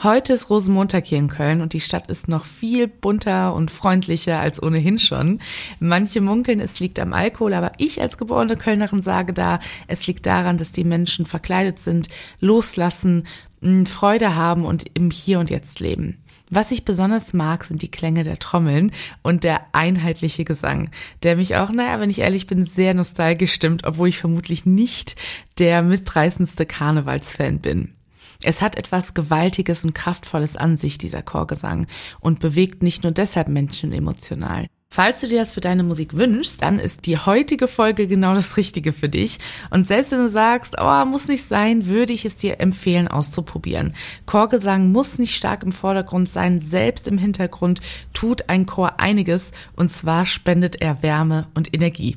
Heute ist Rosenmontag hier in Köln und die Stadt ist noch viel bunter und freundlicher als ohnehin schon. Manche munkeln, es liegt am Alkohol, aber ich als geborene Kölnerin sage da, es liegt daran, dass die Menschen verkleidet sind, loslassen, Freude haben und im Hier und Jetzt leben. Was ich besonders mag, sind die Klänge der Trommeln und der einheitliche Gesang, der mich auch, naja, wenn ich ehrlich bin, sehr nostalgisch stimmt, obwohl ich vermutlich nicht der mitreißendste Karnevalsfan bin. Es hat etwas Gewaltiges und Kraftvolles an sich, dieser Chorgesang, und bewegt nicht nur deshalb Menschen emotional. Falls du dir das für deine Musik wünschst, dann ist die heutige Folge genau das Richtige für dich. Und selbst wenn du sagst, oh, muss nicht sein, würde ich es dir empfehlen, auszuprobieren. Chorgesang muss nicht stark im Vordergrund sein, selbst im Hintergrund tut ein Chor einiges, und zwar spendet er Wärme und Energie.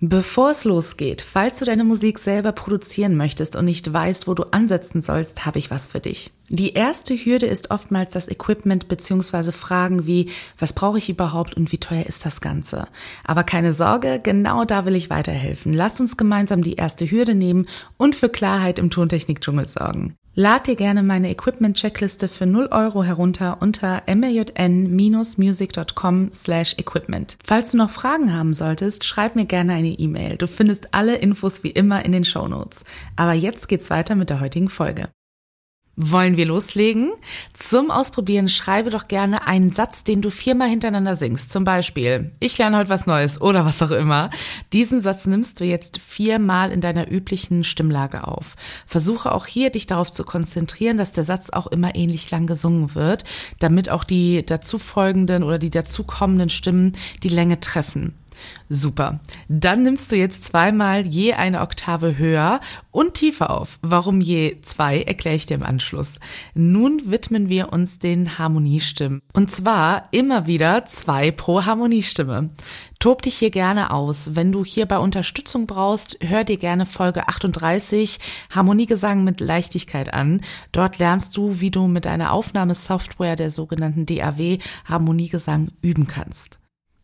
Bevor es losgeht, falls du deine Musik selber produzieren möchtest und nicht weißt, wo du ansetzen sollst, habe ich was für dich. Die erste Hürde ist oftmals das Equipment bzw. Fragen wie, was brauche ich überhaupt und wie teuer ist das Ganze? Aber keine Sorge, genau da will ich weiterhelfen. Lass uns gemeinsam die erste Hürde nehmen und für Klarheit im Tontechnik-Dschungel sorgen. Lad dir gerne meine Equipment-Checkliste für 0 Euro herunter unter majn-music.com slash equipment. Falls du noch Fragen haben solltest, schreib mir gerne eine E-Mail. Du findest alle Infos wie immer in den Show Notes. Aber jetzt geht's weiter mit der heutigen Folge. Wollen wir loslegen? Zum Ausprobieren schreibe doch gerne einen Satz, den du viermal hintereinander singst. Zum Beispiel, ich lerne heute was Neues oder was auch immer. Diesen Satz nimmst du jetzt viermal in deiner üblichen Stimmlage auf. Versuche auch hier dich darauf zu konzentrieren, dass der Satz auch immer ähnlich lang gesungen wird, damit auch die dazu folgenden oder die dazu kommenden Stimmen die Länge treffen. Super. Dann nimmst du jetzt zweimal je eine Oktave höher und tiefer auf. Warum je zwei, erkläre ich dir im Anschluss. Nun widmen wir uns den Harmoniestimmen. Und zwar immer wieder zwei pro Harmoniestimme. Tob dich hier gerne aus. Wenn du hierbei Unterstützung brauchst, hör dir gerne Folge 38 Harmoniegesang mit Leichtigkeit an. Dort lernst du, wie du mit einer Aufnahmesoftware der sogenannten DAW Harmoniegesang üben kannst.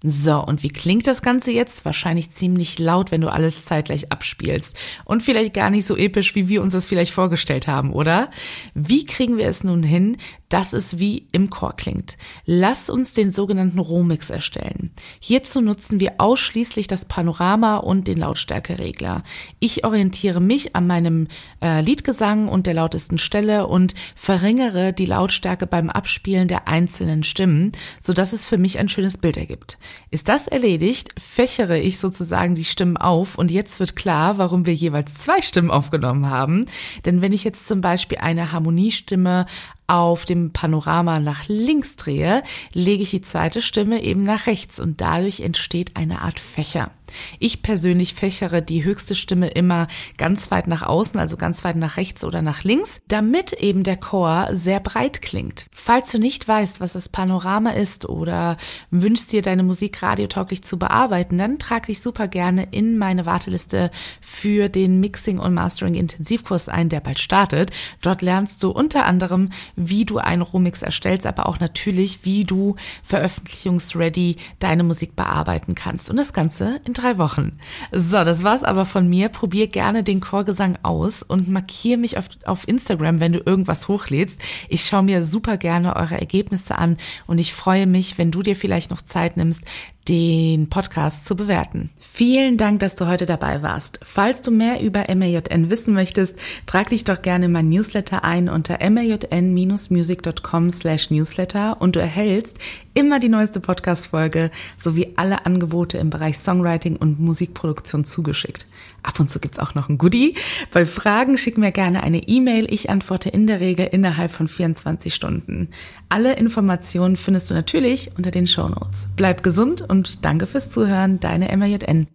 So, und wie klingt das Ganze jetzt? Wahrscheinlich ziemlich laut, wenn du alles zeitgleich abspielst. Und vielleicht gar nicht so episch, wie wir uns das vielleicht vorgestellt haben, oder? Wie kriegen wir es nun hin, dass es wie im Chor klingt. Lasst uns den sogenannten Rohmix erstellen. Hierzu nutzen wir ausschließlich das Panorama und den Lautstärkeregler. Ich orientiere mich an meinem äh, Liedgesang und der lautesten Stelle und verringere die Lautstärke beim Abspielen der einzelnen Stimmen, so dass es für mich ein schönes Bild ergibt. Ist das erledigt, fächere ich sozusagen die Stimmen auf und jetzt wird klar, warum wir jeweils zwei Stimmen aufgenommen haben. Denn wenn ich jetzt zum Beispiel eine Harmoniestimme auf dem Panorama nach links drehe, lege ich die zweite Stimme eben nach rechts und dadurch entsteht eine Art Fächer. Ich persönlich fächere die höchste Stimme immer ganz weit nach außen, also ganz weit nach rechts oder nach links, damit eben der Chor sehr breit klingt. Falls du nicht weißt, was das Panorama ist oder wünschst dir deine Musik radiotauglich zu bearbeiten, dann trag dich super gerne in meine Warteliste für den Mixing und Mastering Intensivkurs ein, der bald startet. Dort lernst du unter anderem, wie du einen Rohmix erstellst, aber auch natürlich, wie du veröffentlichungsready deine Musik bearbeiten kannst. Und das Ganze in drei Wochen. So, das war's aber von mir. Probier gerne den Chorgesang aus und markier mich auf, auf Instagram, wenn du irgendwas hochlädst. Ich schaue mir super gerne eure Ergebnisse an und ich freue mich, wenn du dir vielleicht noch Zeit nimmst, den Podcast zu bewerten. Vielen Dank, dass du heute dabei warst. Falls du mehr über MAJN wissen möchtest, trag dich doch gerne in mein Newsletter ein unter majn-music.com slash newsletter und du erhältst immer die neueste Podcast-Folge sowie alle Angebote im Bereich Songwriting und Musikproduktion zugeschickt. Ab und zu gibt's auch noch ein Goodie. Bei Fragen schick mir gerne eine E-Mail. Ich antworte in der Regel innerhalb von 24 Stunden. Alle Informationen findest du natürlich unter den Show Notes. Bleib gesund und danke fürs Zuhören. Deine MJN.